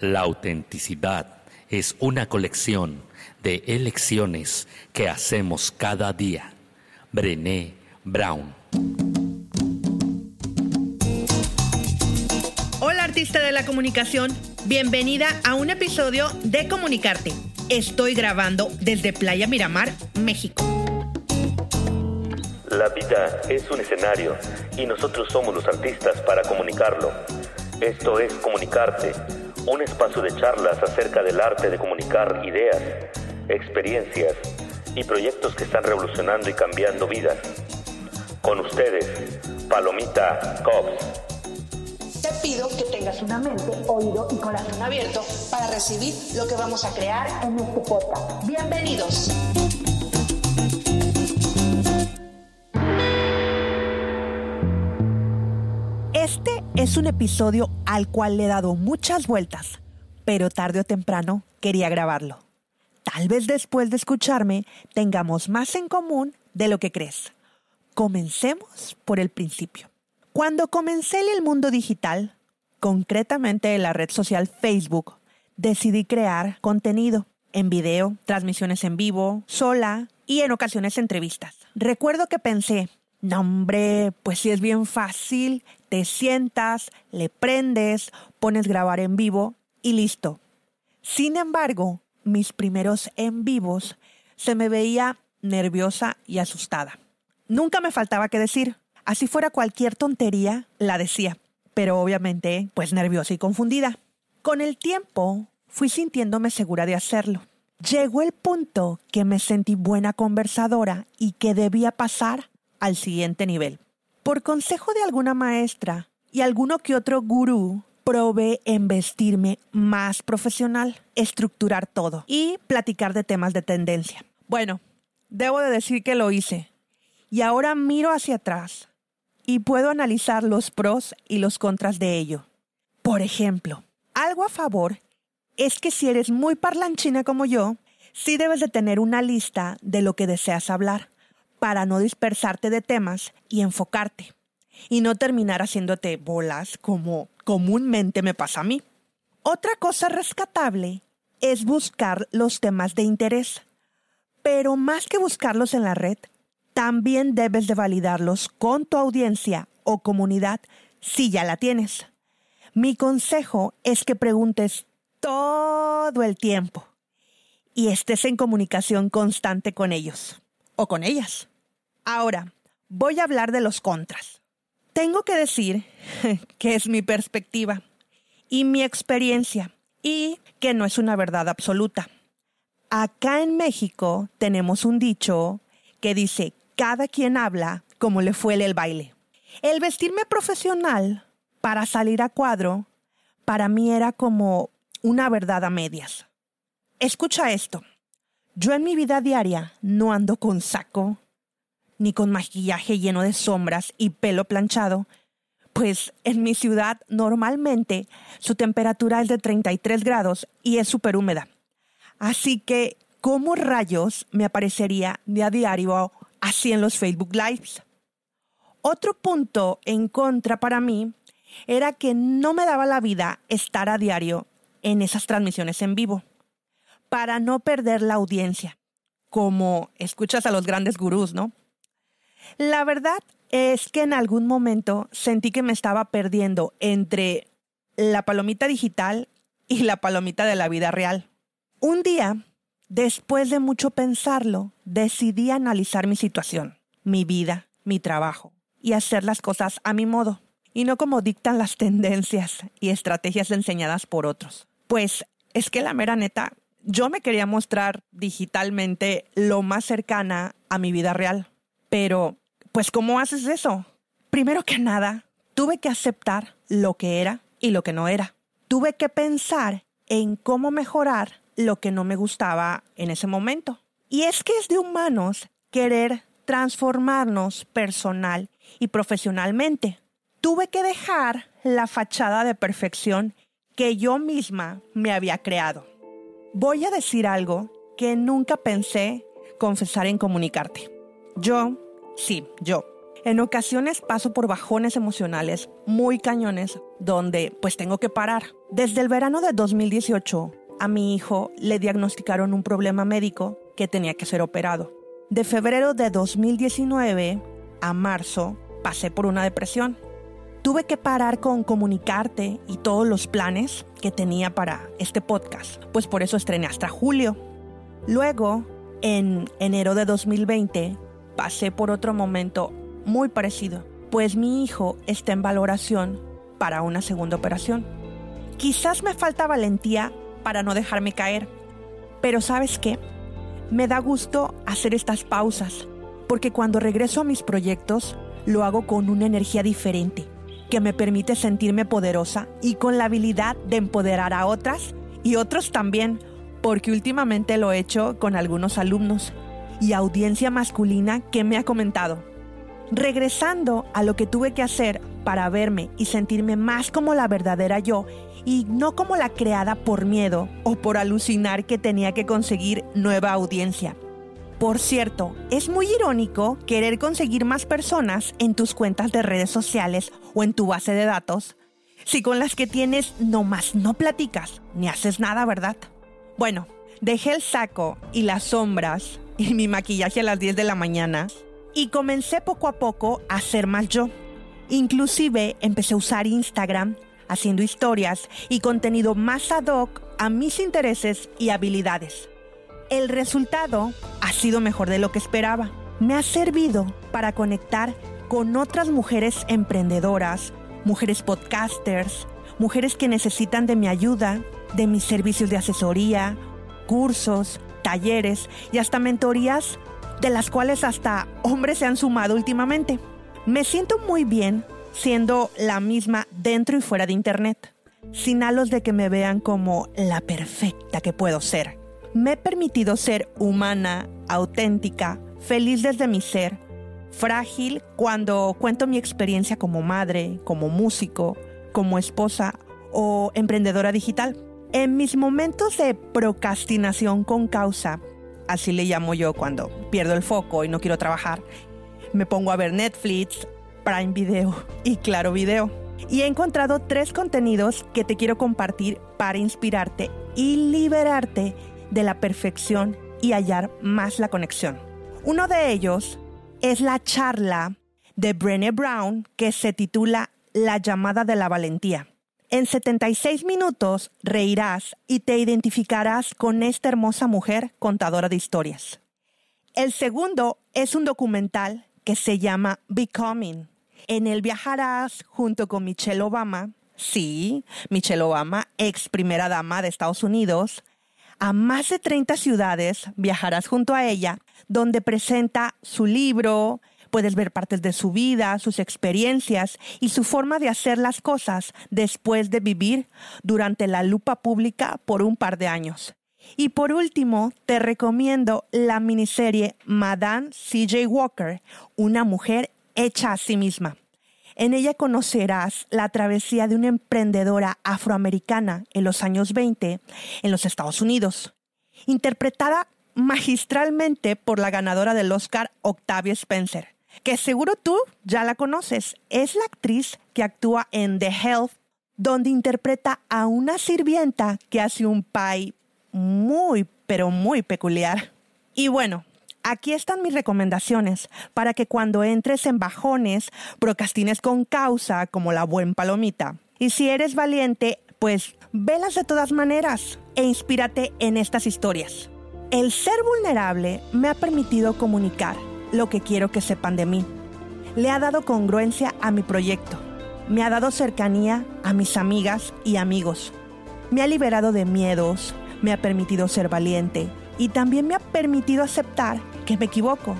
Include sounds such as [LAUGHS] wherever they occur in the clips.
La autenticidad es una colección de elecciones que hacemos cada día. Brené Brown. Hola artista de la comunicación, bienvenida a un episodio de Comunicarte. Estoy grabando desde Playa Miramar, México. La vida es un escenario y nosotros somos los artistas para comunicarlo. Esto es Comunicarte un espacio de charlas acerca del arte de comunicar ideas, experiencias y proyectos que están revolucionando y cambiando vidas. Con ustedes, Palomita Cops. Te pido que tengas una mente, oído y corazón abierto para recibir lo que vamos a crear en este podcast. Bienvenidos. Es un episodio al cual le he dado muchas vueltas, pero tarde o temprano quería grabarlo. Tal vez después de escucharme tengamos más en común de lo que crees. Comencemos por el principio. Cuando comencé en el mundo digital, concretamente en la red social Facebook, decidí crear contenido en video, transmisiones en vivo, sola y en ocasiones entrevistas. Recuerdo que pensé, no, hombre, pues si es bien fácil, te sientas, le prendes, pones grabar en vivo y listo. Sin embargo, mis primeros en vivos se me veía nerviosa y asustada. Nunca me faltaba que decir. Así fuera cualquier tontería, la decía, pero obviamente, pues nerviosa y confundida. Con el tiempo, fui sintiéndome segura de hacerlo. Llegó el punto que me sentí buena conversadora y que debía pasar al siguiente nivel. Por consejo de alguna maestra y alguno que otro gurú, probé en vestirme más profesional, estructurar todo y platicar de temas de tendencia. Bueno, debo de decir que lo hice. Y ahora miro hacia atrás y puedo analizar los pros y los contras de ello. Por ejemplo, algo a favor es que si eres muy parlanchina como yo, sí debes de tener una lista de lo que deseas hablar para no dispersarte de temas y enfocarte, y no terminar haciéndote bolas como comúnmente me pasa a mí. Otra cosa rescatable es buscar los temas de interés, pero más que buscarlos en la red, también debes de validarlos con tu audiencia o comunidad si ya la tienes. Mi consejo es que preguntes todo el tiempo y estés en comunicación constante con ellos o con ellas. Ahora, voy a hablar de los contras. Tengo que decir [LAUGHS] que es mi perspectiva y mi experiencia y que no es una verdad absoluta. Acá en México tenemos un dicho que dice, cada quien habla como le fue el baile. El vestirme profesional para salir a cuadro, para mí era como una verdad a medias. Escucha esto. Yo en mi vida diaria no ando con saco, ni con maquillaje lleno de sombras y pelo planchado, pues en mi ciudad normalmente su temperatura es de 33 grados y es súper húmeda. Así que, ¿cómo rayos me aparecería de a diario así en los Facebook Lives? Otro punto en contra para mí era que no me daba la vida estar a diario en esas transmisiones en vivo para no perder la audiencia, como escuchas a los grandes gurús, ¿no? La verdad es que en algún momento sentí que me estaba perdiendo entre la palomita digital y la palomita de la vida real. Un día, después de mucho pensarlo, decidí analizar mi situación, mi vida, mi trabajo y hacer las cosas a mi modo y no como dictan las tendencias y estrategias enseñadas por otros. Pues es que la mera neta, yo me quería mostrar digitalmente lo más cercana a mi vida real. Pero, pues, ¿cómo haces eso? Primero que nada, tuve que aceptar lo que era y lo que no era. Tuve que pensar en cómo mejorar lo que no me gustaba en ese momento. Y es que es de humanos querer transformarnos personal y profesionalmente. Tuve que dejar la fachada de perfección que yo misma me había creado. Voy a decir algo que nunca pensé confesar en comunicarte. Yo, sí, yo, En ocasiones paso por bajones emocionales muy cañones donde pues tengo que parar. Desde el verano de 2018 a mi hijo le diagnosticaron un problema médico que tenía que ser operado. De febrero de 2019 a marzo pasé por una depresión. Tuve que parar con comunicarte y todos los planes que tenía para este podcast, pues por eso estrené hasta julio. Luego, en enero de 2020, pasé por otro momento muy parecido, pues mi hijo está en valoración para una segunda operación. Quizás me falta valentía para no dejarme caer, pero ¿sabes qué? Me da gusto hacer estas pausas, porque cuando regreso a mis proyectos, lo hago con una energía diferente, que me permite sentirme poderosa y con la habilidad de empoderar a otras y otros también, porque últimamente lo he hecho con algunos alumnos y audiencia masculina que me ha comentado. Regresando a lo que tuve que hacer para verme y sentirme más como la verdadera yo y no como la creada por miedo o por alucinar que tenía que conseguir nueva audiencia. Por cierto, es muy irónico querer conseguir más personas en tus cuentas de redes sociales o en tu base de datos, si con las que tienes nomás no platicas ni haces nada, ¿verdad? Bueno, dejé el saco y las sombras y mi maquillaje a las 10 de la mañana y comencé poco a poco a ser más yo. Inclusive empecé a usar Instagram haciendo historias y contenido más ad hoc a mis intereses y habilidades. El resultado ha sido mejor de lo que esperaba. Me ha servido para conectar con otras mujeres emprendedoras, mujeres podcasters, mujeres que necesitan de mi ayuda, de mis servicios de asesoría, cursos, talleres y hasta mentorías de las cuales hasta hombres se han sumado últimamente. Me siento muy bien siendo la misma dentro y fuera de Internet, sin halos de que me vean como la perfecta que puedo ser. Me he permitido ser humana, auténtica, feliz desde mi ser, frágil cuando cuento mi experiencia como madre, como músico, como esposa o emprendedora digital. En mis momentos de procrastinación con causa, así le llamo yo cuando pierdo el foco y no quiero trabajar, me pongo a ver Netflix, Prime Video y Claro Video. Y he encontrado tres contenidos que te quiero compartir para inspirarte y liberarte de la perfección y hallar más la conexión. Uno de ellos es la charla de Brené Brown que se titula La llamada de la valentía. En 76 minutos reirás y te identificarás con esta hermosa mujer contadora de historias. El segundo es un documental que se llama Becoming. En él viajarás junto con Michelle Obama, sí, Michelle Obama, ex primera dama de Estados Unidos, a más de 30 ciudades, viajarás junto a ella, donde presenta su libro, puedes ver partes de su vida, sus experiencias y su forma de hacer las cosas después de vivir durante la lupa pública por un par de años. Y por último, te recomiendo la miniserie Madame CJ Walker, una mujer hecha a sí misma. En ella conocerás la travesía de una emprendedora afroamericana en los años 20 en los Estados Unidos, interpretada magistralmente por la ganadora del Oscar Octavia Spencer, que seguro tú ya la conoces. Es la actriz que actúa en The Health, donde interpreta a una sirvienta que hace un pie muy, pero muy peculiar. Y bueno, Aquí están mis recomendaciones para que cuando entres en bajones procrastines con causa como la buen palomita. Y si eres valiente, pues velas de todas maneras e inspírate en estas historias. El ser vulnerable me ha permitido comunicar lo que quiero que sepan de mí. Le ha dado congruencia a mi proyecto. Me ha dado cercanía a mis amigas y amigos. Me ha liberado de miedos. Me ha permitido ser valiente. Y también me ha permitido aceptar que me equivoco,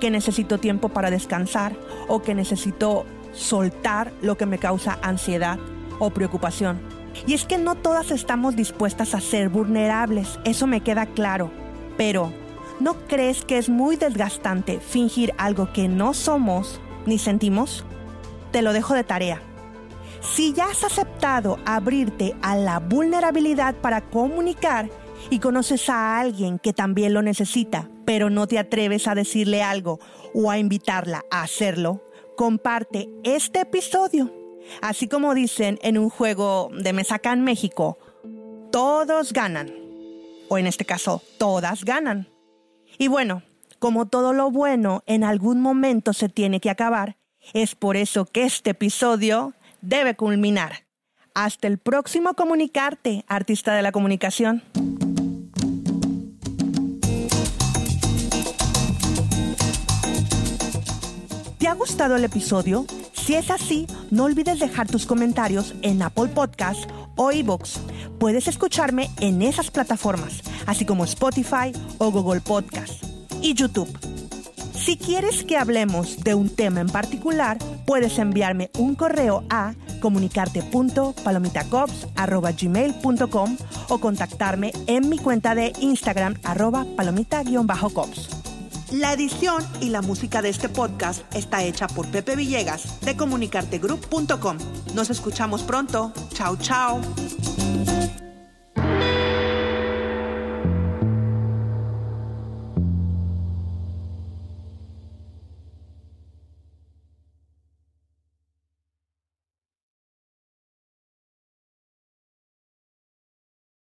que necesito tiempo para descansar o que necesito soltar lo que me causa ansiedad o preocupación. Y es que no todas estamos dispuestas a ser vulnerables, eso me queda claro. Pero, ¿no crees que es muy desgastante fingir algo que no somos ni sentimos? Te lo dejo de tarea. Si ya has aceptado abrirte a la vulnerabilidad para comunicar, y conoces a alguien que también lo necesita, pero no te atreves a decirle algo o a invitarla a hacerlo, comparte este episodio. Así como dicen en un juego de mesa acá en México, todos ganan. O en este caso, todas ganan. Y bueno, como todo lo bueno en algún momento se tiene que acabar, es por eso que este episodio debe culminar. Hasta el próximo comunicarte, artista de la comunicación. ¿Te ha gustado el episodio? Si es así, no olvides dejar tus comentarios en Apple Podcasts o iVoox. Puedes escucharme en esas plataformas, así como Spotify o Google Podcasts y YouTube. Si quieres que hablemos de un tema en particular, puedes enviarme un correo a comunicarte.palomitacops.gmail.com o contactarme en mi cuenta de Instagram arroba palomita-cops. La edición y la música de este podcast está hecha por Pepe Villegas de comunicartegroup.com. Nos escuchamos pronto. Chao, chao.